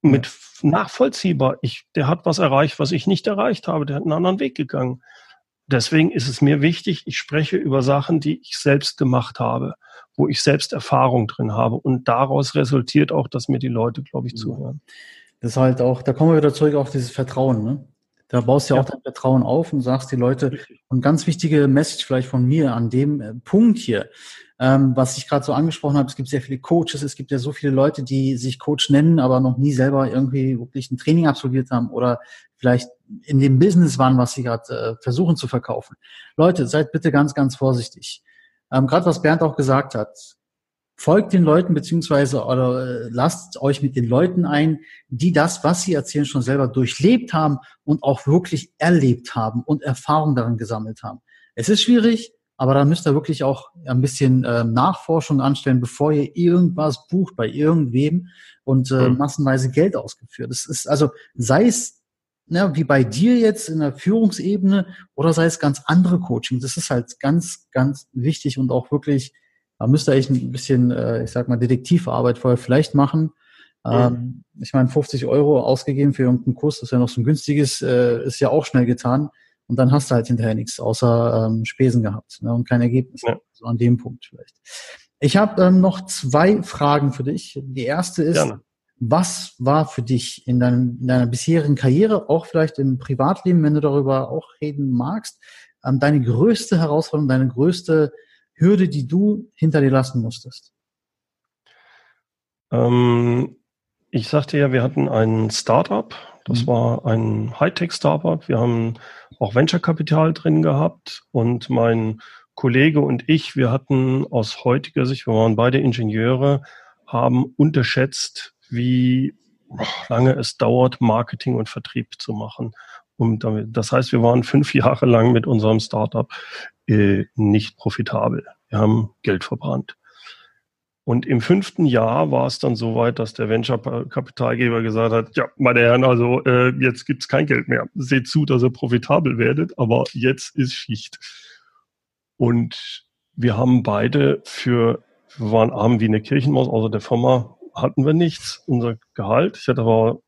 Mit nachvollziehbar. Ich, der hat was erreicht, was ich nicht erreicht habe. Der hat einen anderen Weg gegangen. Deswegen ist es mir wichtig, ich spreche über Sachen, die ich selbst gemacht habe, wo ich selbst Erfahrung drin habe. Und daraus resultiert auch, dass mir die Leute, glaube ich, zuhören. Das ist halt auch, da kommen wir wieder zurück auf dieses Vertrauen, ne? Da baust du ja, auch dein Vertrauen auf und sagst die Leute, und ganz wichtige Message vielleicht von mir an dem äh, Punkt hier, ähm, was ich gerade so angesprochen habe, es gibt sehr viele Coaches, es gibt ja so viele Leute, die sich Coach nennen, aber noch nie selber irgendwie wirklich ein Training absolviert haben oder vielleicht in dem Business waren, was sie gerade äh, versuchen zu verkaufen. Leute, seid bitte ganz, ganz vorsichtig. Ähm, gerade was Bernd auch gesagt hat, folgt den Leuten beziehungsweise oder äh, lasst euch mit den Leuten ein, die das, was sie erzählen, schon selber durchlebt haben und auch wirklich erlebt haben und Erfahrung darin gesammelt haben. Es ist schwierig, aber da müsst ihr wirklich auch ein bisschen äh, Nachforschung anstellen, bevor ihr irgendwas bucht bei irgendwem und äh, mhm. massenweise Geld ausgeführt. Es ist also, sei es ne, wie bei dir jetzt in der Führungsebene oder sei es ganz andere Coaching. Das ist halt ganz, ganz wichtig und auch wirklich da müsste ich ein bisschen, äh, ich sag mal, Detektivarbeit vorher vielleicht machen. Ähm, ich meine, 50 Euro ausgegeben für irgendeinen Kurs, das ist ja noch so ein günstiges, äh, ist ja auch schnell getan. Und dann hast du halt hinterher nichts außer ähm, Spesen gehabt ne, und kein Ergebnis. Ja. So an dem Punkt vielleicht. Ich habe ähm, noch zwei Fragen für dich. Die erste ist, Gerne. was war für dich in, deinem, in deiner bisherigen Karriere, auch vielleicht im Privatleben, wenn du darüber auch reden magst, ähm, deine größte Herausforderung, deine größte Hürde, die du hinter dir lassen musstest? Ähm, ich sagte ja, wir hatten ein Startup. Das mhm. war ein Hightech-Startup. Wir haben auch Venture-Kapital drin gehabt und mein Kollege und ich, wir hatten aus heutiger Sicht, wir waren beide Ingenieure, haben unterschätzt, wie lange es dauert, Marketing und Vertrieb zu machen. Um damit, das heißt, wir waren fünf Jahre lang mit unserem Startup äh, nicht profitabel. Wir haben Geld verbrannt. Und im fünften Jahr war es dann so weit, dass der Venture-Kapitalgeber gesagt hat, ja, meine Herren, also äh, jetzt gibt's kein Geld mehr. Seht zu, dass ihr profitabel werdet, aber jetzt ist Schicht. Und wir haben beide für, wir waren arm wie eine Kirchenmaus, außer der Firma hatten wir nichts. Unser Gehalt, ich hatte aber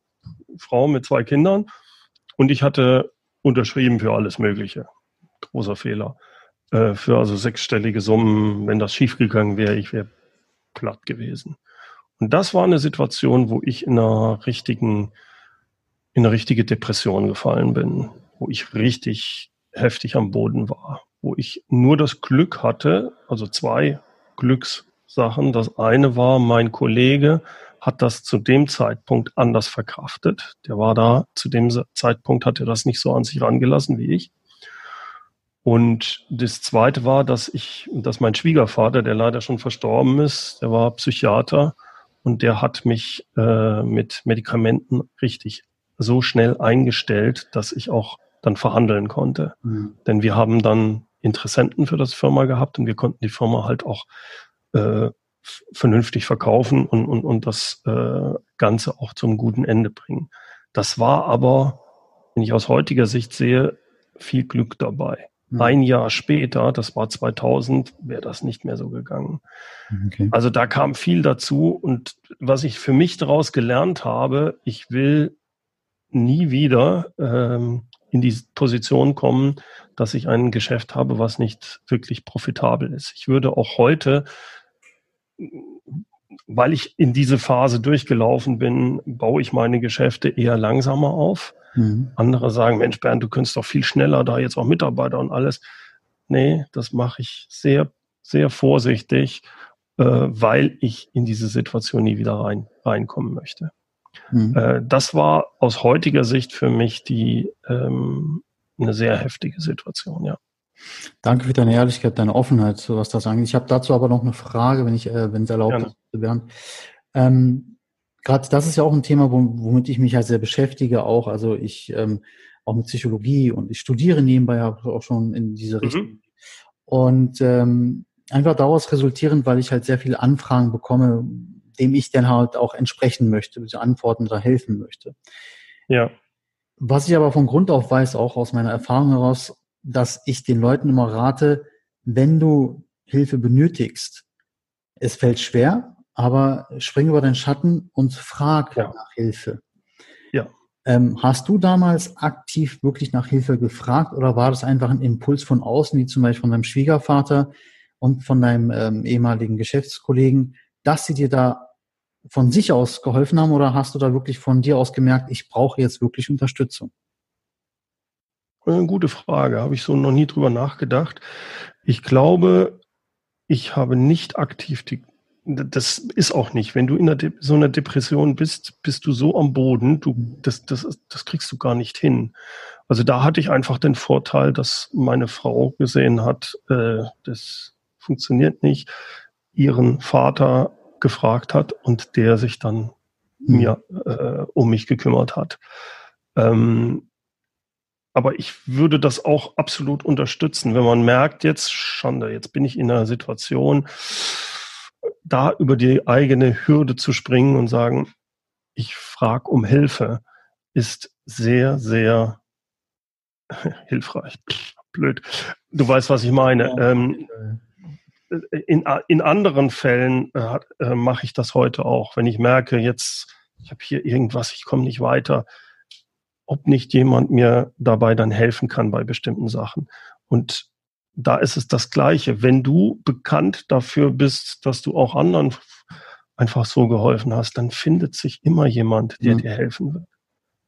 Frau mit zwei Kindern und ich hatte unterschrieben für alles Mögliche. Großer Fehler. Äh, für also sechsstellige Summen, wenn das schiefgegangen wäre, ich wäre platt gewesen. Und das war eine Situation, wo ich in einer richtigen, in eine richtige Depression gefallen bin, wo ich richtig heftig am Boden war, wo ich nur das Glück hatte, also zwei Glückssachen. Das eine war, mein Kollege hat das zu dem Zeitpunkt anders verkraftet. Der war da, zu dem Zeitpunkt hat er das nicht so an sich rangelassen wie ich. Und das zweite war, dass ich, dass mein Schwiegervater, der leider schon verstorben ist, der war Psychiater und der hat mich äh, mit Medikamenten richtig so schnell eingestellt, dass ich auch dann verhandeln konnte. Mhm. Denn wir haben dann Interessenten für das Firma gehabt und wir konnten die Firma halt auch äh, vernünftig verkaufen und, und, und das äh, Ganze auch zum guten Ende bringen. Das war aber, wenn ich aus heutiger Sicht sehe, viel Glück dabei. Mhm. Ein Jahr später, das war 2000, wäre das nicht mehr so gegangen. Okay. Also da kam viel dazu und was ich für mich daraus gelernt habe, ich will nie wieder ähm, in die Position kommen, dass ich ein Geschäft habe, was nicht wirklich profitabel ist. Ich würde auch heute, weil ich in diese Phase durchgelaufen bin, baue ich meine Geschäfte eher langsamer auf. Mhm. Andere sagen, Mensch, Bernd, du könntest doch viel schneller da jetzt auch Mitarbeiter und alles. Nee, das mache ich sehr, sehr vorsichtig, äh, weil ich in diese Situation nie wieder rein, reinkommen möchte. Mhm. Äh, das war aus heutiger Sicht für mich die ähm, eine sehr heftige Situation, ja. Danke für deine Ehrlichkeit, deine Offenheit, was das angeht. Ich habe dazu aber noch eine Frage, wenn ich, äh, wenn es erlaubt Gerne. ist, Bernd. Ähm, Gerade das ist ja auch ein Thema, womit ich mich halt sehr beschäftige, auch. Also ich ähm, auch mit Psychologie und ich studiere nebenbei auch schon in diese mhm. Richtung. Mhm. Und ähm, einfach daraus resultierend, weil ich halt sehr viele Anfragen bekomme, dem ich dann halt auch entsprechen möchte, diese Antworten da helfen möchte. Ja. Was ich aber von Grund auf weiß, auch aus meiner Erfahrung heraus, dass ich den Leuten immer rate, wenn du Hilfe benötigst, es fällt schwer, aber spring über den Schatten und frag ja. nach Hilfe. Ja. Ähm, hast du damals aktiv wirklich nach Hilfe gefragt oder war das einfach ein Impuls von außen, wie zum Beispiel von deinem Schwiegervater und von deinem ähm, ehemaligen Geschäftskollegen, dass sie dir da von sich aus geholfen haben oder hast du da wirklich von dir aus gemerkt, ich brauche jetzt wirklich Unterstützung? Eine gute Frage, habe ich so noch nie drüber nachgedacht. Ich glaube, ich habe nicht aktiv die, das ist auch nicht. Wenn du in so einer Depression bist, bist du so am Boden, du, das, das, das kriegst du gar nicht hin. Also da hatte ich einfach den Vorteil, dass meine Frau gesehen hat, äh, das funktioniert nicht, ihren Vater gefragt hat und der sich dann mhm. mir äh, um mich gekümmert hat. Ähm, aber ich würde das auch absolut unterstützen, wenn man merkt, jetzt, Schande, jetzt bin ich in einer Situation, da über die eigene Hürde zu springen und sagen, ich frage um Hilfe, ist sehr, sehr hilfreich. Blöd. Du weißt, was ich meine. Ähm, in, in anderen Fällen äh, äh, mache ich das heute auch. Wenn ich merke, jetzt, ich habe hier irgendwas, ich komme nicht weiter, ob nicht jemand mir dabei dann helfen kann bei bestimmten Sachen. Und da ist es das Gleiche. Wenn du bekannt dafür bist, dass du auch anderen einfach so geholfen hast, dann findet sich immer jemand, der mhm. dir helfen wird.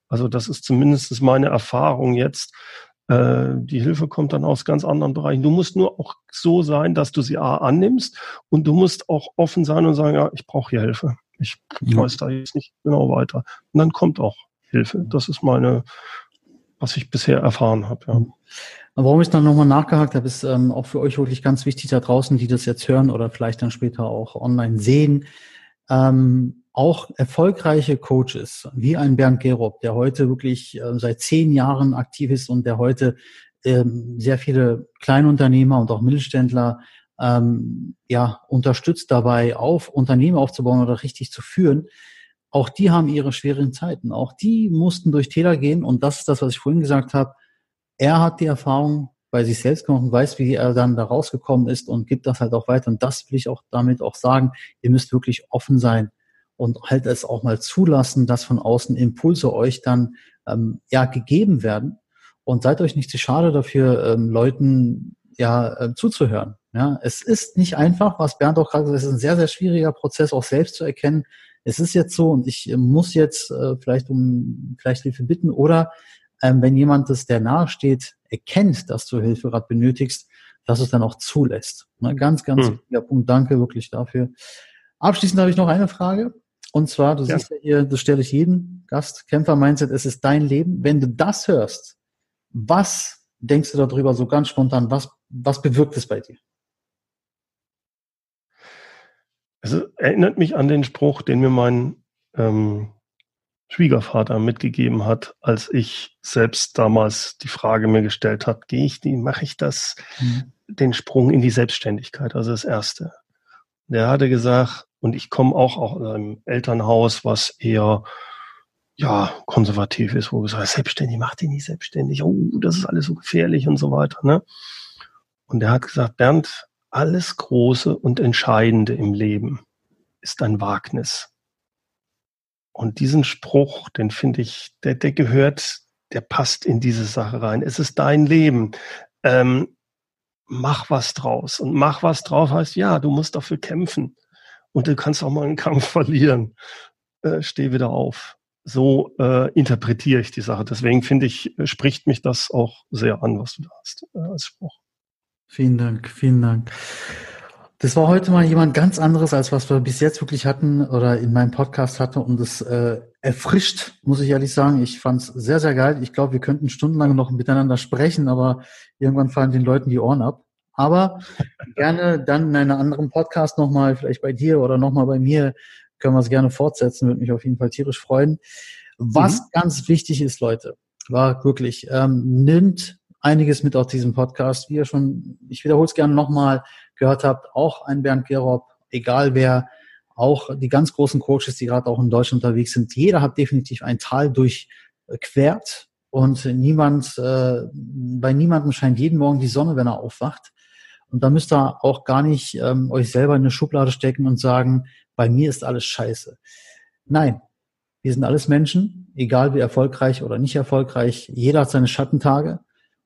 Also das ist zumindest meine Erfahrung jetzt. Äh, die Hilfe kommt dann aus ganz anderen Bereichen. Du musst nur auch so sein, dass du sie A annimmst und du musst auch offen sein und sagen, ja, ich brauche hier Hilfe. Ich mhm. weiß da jetzt nicht genau weiter. Und dann kommt auch Hilfe. Das ist meine, was ich bisher erfahren habe. Ja. Warum ich dann nochmal nachgehakt habe, ist ähm, auch für euch wirklich ganz wichtig da draußen, die das jetzt hören oder vielleicht dann später auch online sehen. Ähm, auch erfolgreiche Coaches, wie ein Bernd Gerob, der heute wirklich äh, seit zehn Jahren aktiv ist und der heute ähm, sehr viele Kleinunternehmer und auch Mittelständler ähm, ja, unterstützt dabei, auf Unternehmen aufzubauen oder richtig zu führen. Auch die haben ihre schweren Zeiten. Auch die mussten durch Täler gehen. Und das ist das, was ich vorhin gesagt habe er hat die Erfahrung bei sich selbst gemacht und weiß, wie er dann da rausgekommen ist und gibt das halt auch weiter. Und das will ich auch damit auch sagen. Ihr müsst wirklich offen sein und halt es auch mal zulassen, dass von außen Impulse euch dann ähm, ja gegeben werden. Und seid euch nicht zu schade dafür, ähm, Leuten ja äh, zuzuhören. Ja, es ist nicht einfach, was Bernd auch gerade gesagt hat, es ist ein sehr, sehr schwieriger Prozess, auch selbst zu erkennen. Es ist jetzt so und ich äh, muss jetzt äh, vielleicht um vielleicht Hilfe bitten oder ähm, wenn jemand, das der nahesteht, erkennt, dass du Hilfe gerade benötigst, dass es dann auch zulässt. Ne, ganz, ganz hm. wichtiger Punkt. Danke wirklich dafür. Abschließend habe ich noch eine Frage. Und zwar, du ja. siehst ja hier, das stelle ich jeden Gast, Kämpfer Mindset, es ist dein Leben. Wenn du das hörst, was denkst du darüber so ganz spontan? Was, was bewirkt es bei dir? Es erinnert mich an den Spruch, den mir mein ähm, Schwiegervater mitgegeben hat, als ich selbst damals die Frage mir gestellt habe, gehe ich die, mache ich das, mhm. den Sprung in die Selbstständigkeit, also das Erste. Der hatte gesagt, und ich komme auch aus einem Elternhaus, was eher ja, konservativ ist, wo gesagt selbstständig, mach dich nicht selbstständig, oh, das ist alles so gefährlich und so weiter. Ne? Und der hat gesagt, Bernd, alles Große und Entscheidende im Leben ist ein Wagnis. Und diesen Spruch, den finde ich, der, der gehört, der passt in diese Sache rein. Es ist dein Leben. Ähm, mach was draus. Und mach was drauf heißt, ja, du musst dafür kämpfen. Und du kannst auch mal einen Kampf verlieren. Äh, steh wieder auf. So äh, interpretiere ich die Sache. Deswegen finde ich, spricht mich das auch sehr an, was du da hast äh, als Spruch. Vielen Dank, vielen Dank. Das war heute mal jemand ganz anderes, als was wir bis jetzt wirklich hatten oder in meinem Podcast hatten und es äh, erfrischt, muss ich ehrlich sagen. Ich fand es sehr, sehr geil. Ich glaube, wir könnten stundenlang noch miteinander sprechen, aber irgendwann fallen den Leuten die Ohren ab. Aber gerne dann in einem anderen Podcast nochmal, vielleicht bei dir oder nochmal bei mir, können wir es gerne fortsetzen. Würde mich auf jeden Fall tierisch freuen. Was mhm. ganz wichtig ist, Leute, war wirklich, ähm, nimmt einiges mit aus diesem Podcast. Wie ihr schon, ich wiederhole es gerne nochmal, gehört habt, auch ein Bernd Gerob, egal wer, auch die ganz großen Coaches, die gerade auch in Deutschland unterwegs sind, jeder hat definitiv ein Tal durchquert und niemand, äh, bei niemandem scheint jeden Morgen die Sonne, wenn er aufwacht. Und da müsst ihr auch gar nicht ähm, euch selber in eine Schublade stecken und sagen, bei mir ist alles scheiße. Nein, wir sind alles Menschen, egal wie erfolgreich oder nicht erfolgreich. Jeder hat seine Schattentage.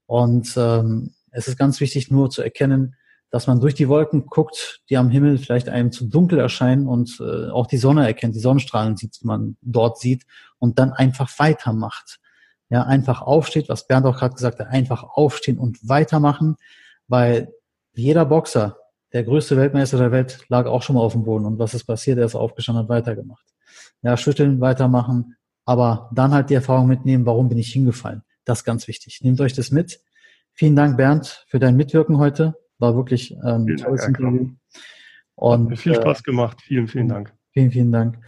Und ähm, es ist ganz wichtig nur zu erkennen, dass man durch die Wolken guckt, die am Himmel vielleicht einem zu dunkel erscheinen und äh, auch die Sonne erkennt, die Sonnenstrahlen sieht, die man dort sieht und dann einfach weitermacht. Ja, einfach aufsteht, was Bernd auch gerade gesagt hat, einfach aufstehen und weitermachen, weil jeder Boxer, der größte Weltmeister der Welt, lag auch schon mal auf dem Boden und was ist passiert? Er ist aufgestanden und weitergemacht. Ja, schütteln, weitermachen, aber dann halt die Erfahrung mitnehmen, warum bin ich hingefallen? Das ist ganz wichtig. Nehmt euch das mit. Vielen Dank, Bernd, für dein Mitwirken heute. War wirklich ähm, ein tolles Dank, Interview. Und, Hat viel Spaß äh, gemacht. Vielen, vielen Dank. Vielen, vielen Dank.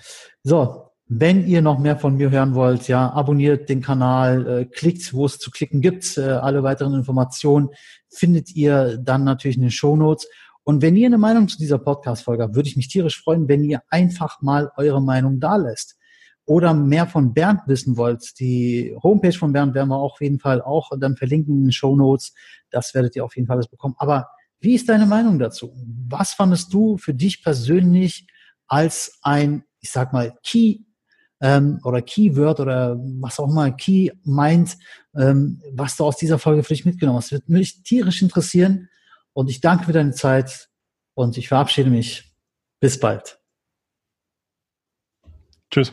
So, wenn ihr noch mehr von mir hören wollt, ja, abonniert den Kanal, äh, klickt, wo es zu klicken gibt. Äh, alle weiteren Informationen findet ihr dann natürlich in den Show Notes. Und wenn ihr eine Meinung zu dieser Podcast-Folge habt, würde ich mich tierisch freuen, wenn ihr einfach mal eure Meinung da lässt oder mehr von Bernd wissen wollt, die Homepage von Bernd werden wir auf jeden Fall auch dann verlinken in den Show Notes. Das werdet ihr auf jeden Fall alles bekommen. Aber wie ist deine Meinung dazu? Was fandest du für dich persönlich als ein, ich sag mal, Key ähm, oder Keyword oder was auch immer Key meint, ähm, was du aus dieser Folge für dich mitgenommen hast? Das wird mich tierisch interessieren. Und ich danke für deine Zeit und ich verabschiede mich. Bis bald. Tschüss.